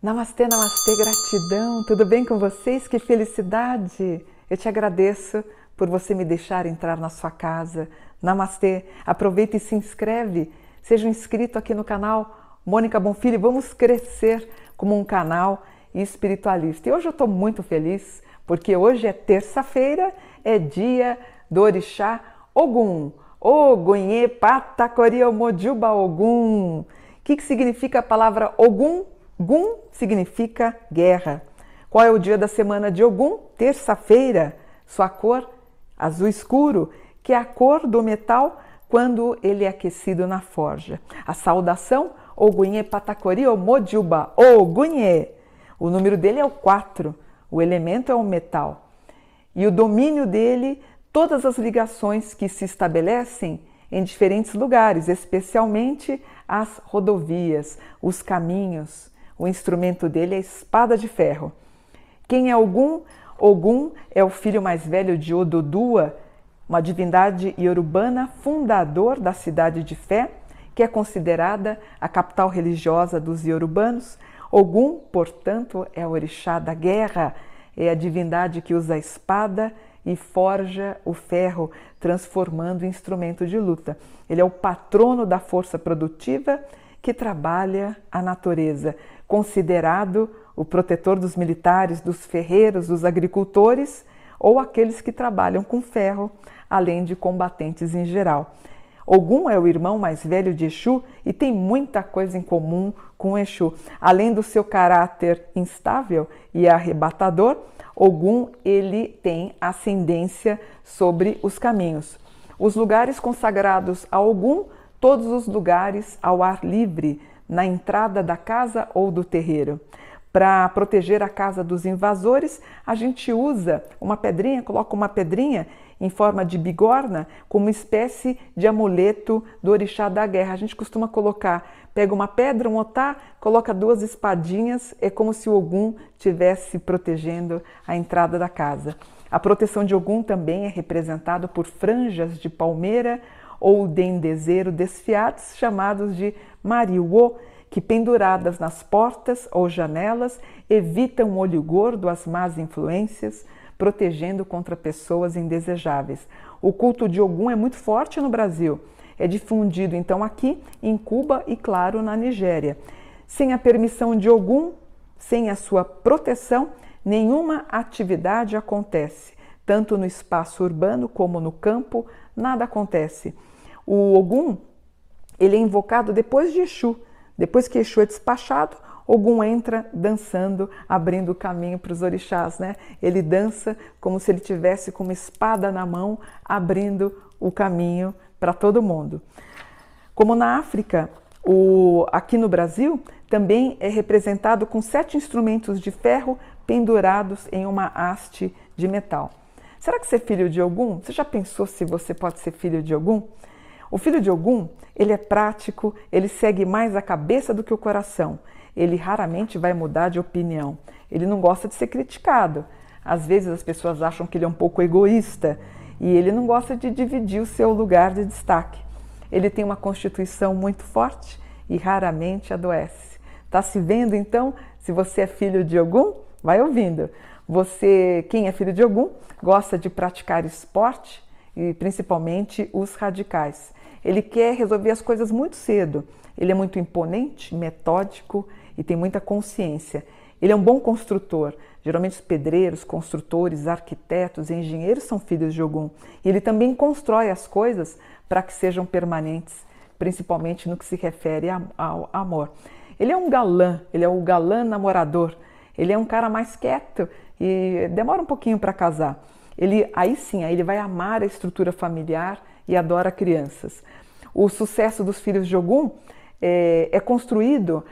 Namastê, namastê, gratidão, tudo bem com vocês? Que felicidade! Eu te agradeço por você me deixar entrar na sua casa. Namastê, aproveita e se inscreve, seja um inscrito aqui no canal Mônica Bonfilho, vamos crescer como um canal espiritualista. E hoje eu estou muito feliz porque hoje é terça-feira, é dia do Orixá Ogum, Ogunhê Patacori Mojuba Ogum. O que, significa a palavra Ogum? Gum significa guerra. Qual é o dia da semana de Ogum? Terça-feira. Sua cor azul escuro, que é a cor do metal quando ele é aquecido na forja. A saudação Ogunhê Patacori Ogunhê. O número dele é o 4. O elemento é o metal. E o domínio dele, todas as ligações que se estabelecem em diferentes lugares, especialmente as rodovias, os caminhos, o instrumento dele é a espada de ferro. Quem é Ogum? Ogum é o filho mais velho de Ododua, uma divindade iorubana fundador da cidade de Fé, que é considerada a capital religiosa dos iorubanos. Ogum, portanto, é o orixá da guerra, é a divindade que usa a espada e forja o ferro, transformando em instrumento de luta. Ele é o patrono da força produtiva que trabalha a natureza, considerado o protetor dos militares, dos ferreiros, dos agricultores ou aqueles que trabalham com ferro, além de combatentes em geral. Ogum é o irmão mais velho de Exu e tem muita coisa em comum com Exu. Além do seu caráter instável e arrebatador, Ogum ele tem ascendência sobre os caminhos. Os lugares consagrados a Ogum, todos os lugares ao ar livre, na entrada da casa ou do terreiro. Para proteger a casa dos invasores, a gente usa uma pedrinha, coloca uma pedrinha em forma de bigorna como espécie de amuleto do orixá da guerra. A gente costuma colocar, pega uma pedra, um otá, coloca duas espadinhas, é como se o Ogum tivesse protegendo a entrada da casa. A proteção de Ogum também é representada por franjas de palmeira ou dendezeiro desfiados, chamados de mariuô, que penduradas nas portas ou janelas evitam o olho gordo, as más influências, protegendo contra pessoas indesejáveis. O culto de Ogum é muito forte no Brasil. É difundido então aqui em Cuba e, claro, na Nigéria. Sem a permissão de Ogum, sem a sua proteção, nenhuma atividade acontece. Tanto no espaço urbano como no campo, nada acontece. O Ogum, ele é invocado depois de Exu. Depois que Exu é despachado, Ogum entra dançando, abrindo o caminho para os orixás, né? Ele dança como se ele tivesse com uma espada na mão, abrindo o caminho para todo mundo. Como na África, o, aqui no Brasil também é representado com sete instrumentos de ferro pendurados em uma haste de metal. Será que é filho de Ogum? Você já pensou se você pode ser filho de Ogum? O filho de Ogum, ele é prático, ele segue mais a cabeça do que o coração. Ele raramente vai mudar de opinião. Ele não gosta de ser criticado. Às vezes as pessoas acham que ele é um pouco egoísta e ele não gosta de dividir o seu lugar de destaque. Ele tem uma constituição muito forte e raramente adoece. Está se vendo então? Se você é filho de Ogum, vai ouvindo. Você, quem é filho de Ogum, gosta de praticar esporte e principalmente os radicais. Ele quer resolver as coisas muito cedo. Ele é muito imponente, metódico e tem muita consciência. Ele é um bom construtor. Geralmente os pedreiros, construtores, arquitetos, engenheiros são filhos de Ogum. E ele também constrói as coisas para que sejam permanentes, principalmente no que se refere ao amor. Ele é um galã, ele é o galã namorador. Ele é um cara mais quieto e demora um pouquinho para casar. Ele aí sim, aí ele vai amar a estrutura familiar e adora crianças. O sucesso dos filhos de Ogum é, é construído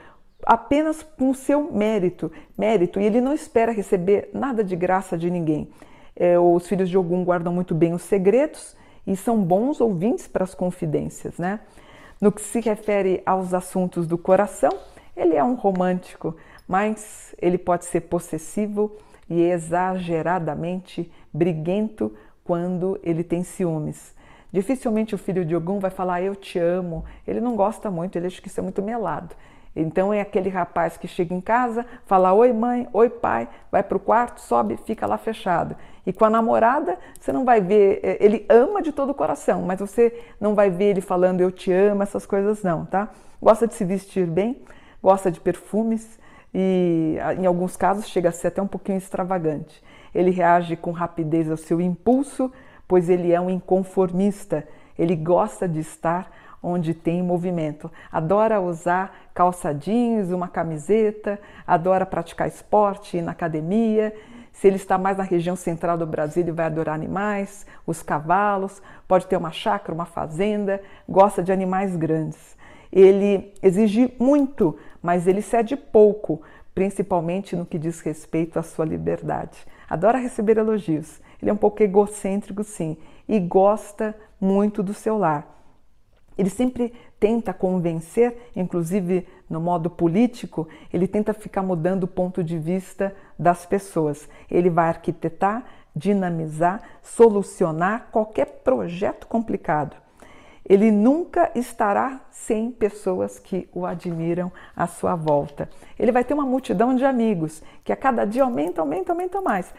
apenas com seu mérito, mérito, e ele não espera receber nada de graça de ninguém. É, os filhos de Ogum guardam muito bem os segredos e são bons ouvintes para as confidências, né? No que se refere aos assuntos do coração, ele é um romântico, mas ele pode ser possessivo, e exageradamente briguento quando ele tem ciúmes. Dificilmente o filho de Ogum vai falar eu te amo. Ele não gosta muito, ele acha que isso é muito melado. Então é aquele rapaz que chega em casa, fala oi mãe, oi pai, vai para o quarto, sobe, fica lá fechado. E com a namorada, você não vai ver, é, ele ama de todo o coração, mas você não vai ver ele falando eu te amo, essas coisas não, tá? Gosta de se vestir bem, gosta de perfumes e em alguns casos chega a ser até um pouquinho extravagante. Ele reage com rapidez ao seu impulso, pois ele é um inconformista, ele gosta de estar onde tem movimento. Adora usar calça jeans, uma camiseta, adora praticar esporte, ir na academia. Se ele está mais na região central do Brasil, ele vai adorar animais, os cavalos, pode ter uma chácara, uma fazenda, gosta de animais grandes. Ele exige muito, mas ele cede pouco, principalmente no que diz respeito à sua liberdade. Adora receber elogios. Ele é um pouco egocêntrico, sim, e gosta muito do seu lar. Ele sempre tenta convencer, inclusive no modo político, ele tenta ficar mudando o ponto de vista das pessoas. Ele vai arquitetar, dinamizar, solucionar qualquer projeto complicado. Ele nunca estará sem pessoas que o admiram à sua volta. Ele vai ter uma multidão de amigos que a cada dia aumenta, aumenta, aumenta mais.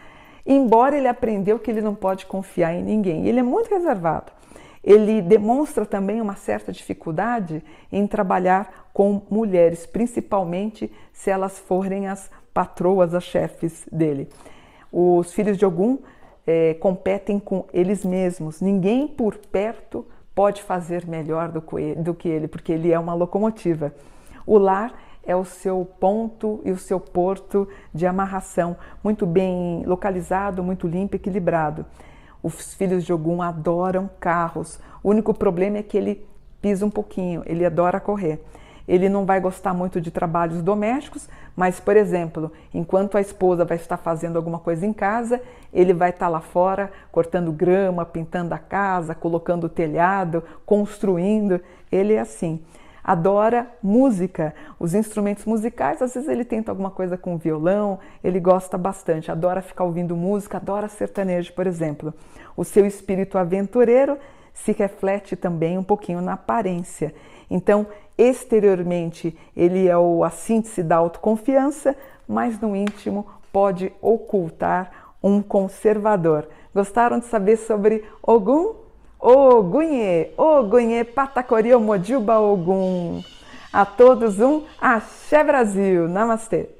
Embora ele aprendeu que ele não pode confiar em ninguém. Ele é muito reservado ele demonstra também uma certa dificuldade em trabalhar com mulheres, principalmente se elas forem as patroas, as chefes dele. Os filhos de Ogum é, competem com eles mesmos. Ninguém por perto pode fazer melhor do que, ele, porque ele é uma locomotiva. O lar é o seu ponto e o seu porto de amarração, muito bem localizado, muito limpo, equilibrado. Os filhos de Ogum adoram carros. O único problema é que ele pisa um pouquinho, ele adora correr. Ele não vai gostar muito de trabalhos domésticos, mas, por exemplo, enquanto a esposa vai estar fazendo alguma coisa em casa, ele vai estar lá fora cortando grama, pintando a casa, colocando o telhado, construindo. Ele é assim adora música, os instrumentos musicais. Às vezes ele tenta alguma coisa com violão, ele gosta bastante, adora ficar ouvindo música, adora sertanejo, por exemplo. O seu espírito aventureiro se reflete também um pouquinho na aparência. Então, exteriormente, ele é a síntese da autoconfiança, mas no íntimo pode ocultar um conservador. Gostaram de saber sobre Ogum? Ogunhê, Ogunhê, Patacori, Mojuba Ogum. A todos um Axé Brasil. Namastê.